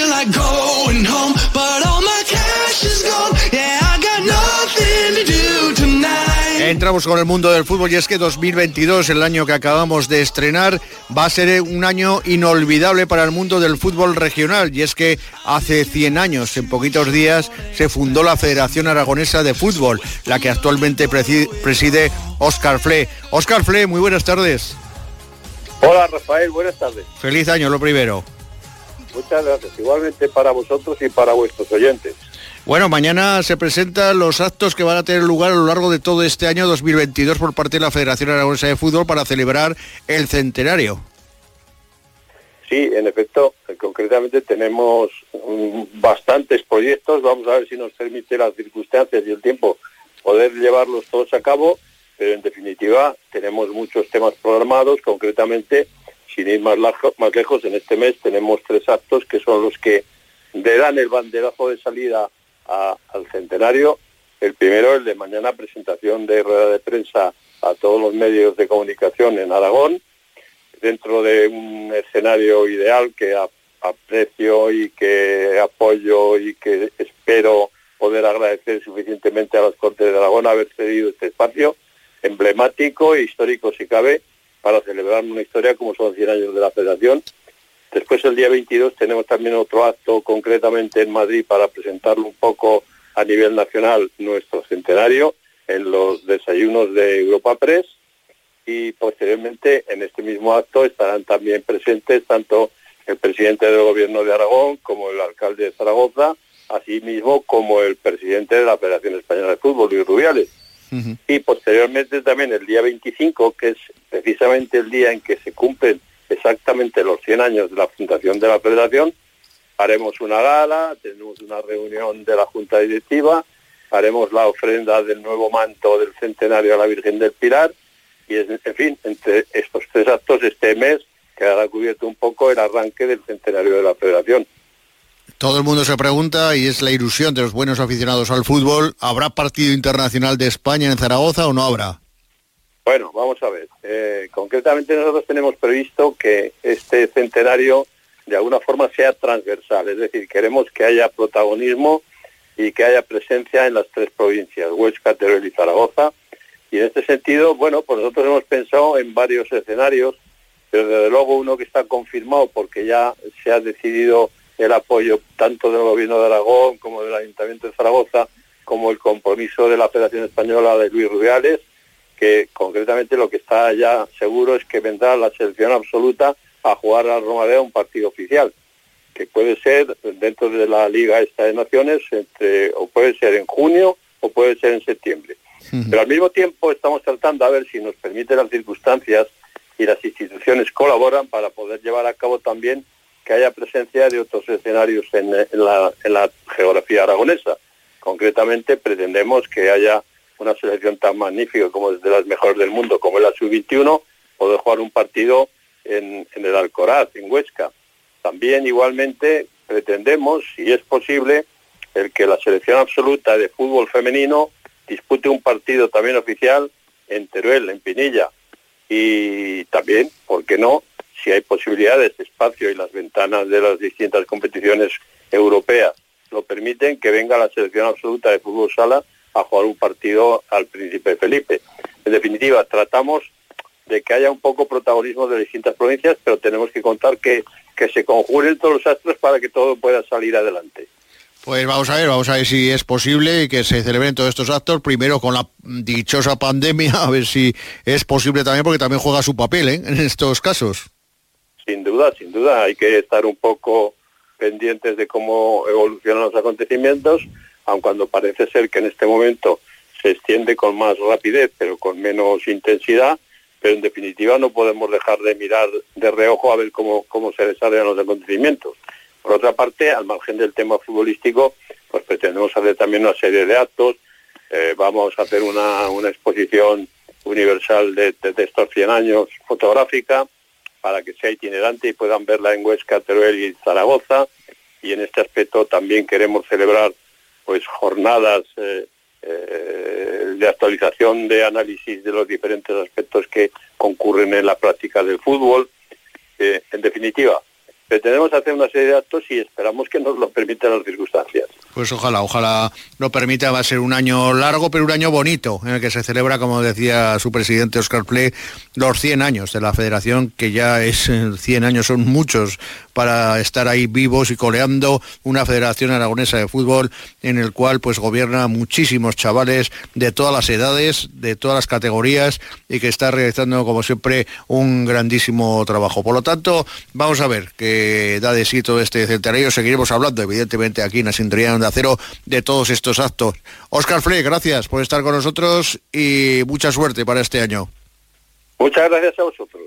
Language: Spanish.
feel like going home, but all my cash is gone. Yeah, I got nothing to do tonight. Entramos con el mundo del fútbol y es que 2022, el año que acabamos de estrenar, va a ser un año inolvidable para el mundo del fútbol regional y es que hace 100 años, en poquitos días, se fundó la Federación Aragonesa de Fútbol, la que actualmente presi- preside Óscar Fle. Óscar Fle, muy buenas tardes. Hola Rafael, buenas tardes. Feliz año, lo primero. Muchas gracias. Igualmente para vosotros y para vuestros oyentes. Bueno, mañana se presentan los actos que van a tener lugar a lo largo de todo este año 2022 por parte de la Federación Aragonesa de Fútbol para celebrar el centenario. Sí, en efecto, eh, concretamente tenemos bastantes proyectos. Vamos a ver si nos permite las circunstancias y el tiempo poder llevarlos todos a cabo, pero en definitiva tenemos muchos temas programados. Concretamente, sin ir más, lajo- más lejos, en este mes tenemos tres actos que son los que le dan el banderazo de salida al centenario. El primero, el de mañana, presentación de rueda de prensa a todos los medios de comunicación en Aragón dentro de un escenario ideal que aprecio y que apoyo y que espero poder agradecer suficientemente a las Cortes de Aragón haber cedido este espacio emblemático e histórico si cabe para celebrar una historia como son 100 años de la Federación. Después el día 22 tenemos también otro acto concretamente en Madrid para presentarlo un poco a nivel nacional nuestro centenario en los desayunos de Europa Press y posteriormente en este mismo acto estarán también presentes tanto el presidente del gobierno de Aragón como el alcalde de Zaragoza, así mismo como el presidente de la Federación Española de Fútbol, Luis Rubiales. Y posteriormente también el día 25, que es precisamente el día en que se cumplen exactamente los 100 años de la fundación de la Federación, haremos una gala, tenemos una reunión de la Junta Directiva, haremos la ofrenda del nuevo manto del centenario a la Virgen del Pilar y en fin, entre estos tres actos este mes quedará cubierto un poco el arranque del centenario de la Federación. Todo el mundo se pregunta, y es la ilusión de los buenos aficionados al fútbol, ¿habrá partido internacional de España en Zaragoza o no habrá? Bueno, vamos a ver. Eh, concretamente nosotros tenemos previsto que este centenario de alguna forma sea transversal, es decir, queremos que haya protagonismo y que haya presencia en las tres provincias, Huesca, Teruel y Zaragoza. Y en este sentido, bueno, pues nosotros hemos pensado en varios escenarios, pero desde luego uno que está confirmado porque ya se ha decidido el apoyo tanto del Gobierno de Aragón como del Ayuntamiento de Zaragoza, como el compromiso de la Federación Española de Luis Rubiales, que concretamente lo que está ya seguro es que vendrá la selección absoluta a jugar a Romareda un partido oficial, que puede ser dentro de la Liga esta de Naciones, entre, o puede ser en junio o puede ser en septiembre. Pero al mismo tiempo estamos tratando a ver si nos permiten las circunstancias y las instituciones colaboran para poder llevar a cabo también que haya presencia de otros escenarios en, la, geografía aragonesa. Concretamente pretendemos que haya una selección tan magnífica como de las mejores del mundo, como es la sub-21, poder jugar un partido en el Alcoraz, en Huesca. También igualmente pretendemos, si es posible, el que la selección absoluta de fútbol femenino dispute un partido también oficial en Teruel, en Pinilla. Y también, ¿por qué no? Si hay posibilidades, espacio y las ventanas de las distintas competiciones europeas lo permiten, que venga la selección absoluta de fútbol sala a jugar un partido al Príncipe Felipe. En definitiva, tratamos de que haya un poco protagonismo de distintas provincias, pero tenemos que contar que, que se conjuren todos los astros para que todo pueda salir adelante. Pues vamos a ver, vamos a ver si es posible que se celebren todos estos actos, primero con la dichosa pandemia, a ver si es posible también, porque también juega su papel ¿eh? en estos casos. Sin duda, sin duda, hay que estar un poco pendientes de cómo evolucionan los acontecimientos, aun cuando parece ser que en este momento se extiende con más rapidez, pero con menos intensidad, pero en definitiva no podemos dejar de mirar de reojo a ver cómo, cómo se desarrollan los acontecimientos. Por otra parte, al margen del tema futbolístico, pues pretendemos hacer también una serie de actos. Eh, vamos a hacer una, una exposición universal de, de, de, estos 100 años fotográfica para que sea itinerante y puedan verla en Huesca, Teruel y Zaragoza. Y en este aspecto también queremos celebrar pues jornadas eh, eh, de actualización de análisis de los diferentes aspectos que concurren en la práctica del fútbol. en definitiva, pretendemos hacer una serie de actos y esperamos que nos lo permitan las circunstancias. Pues ojalá, ojalá lo permita, va a ser un año largo, pero un año bonito, en el que se celebra, como decía su presidente Oscar Play, los 100 años de la federación, que ya es 100 años, son muchos para estar ahí vivos y coleando una federación aragonesa de fútbol en el cual pues gobierna muchísimos chavales de todas las edades, de todas las categorías y que está realizando como siempre un grandísimo trabajo. Por lo tanto, vamos a ver que da de sí todo este centenario. Seguiremos hablando, evidentemente, aquí en la de Acero de todos estos actos. Oscar Frey, gracias por estar con nosotros y mucha suerte para este año. Muchas gracias a vosotros.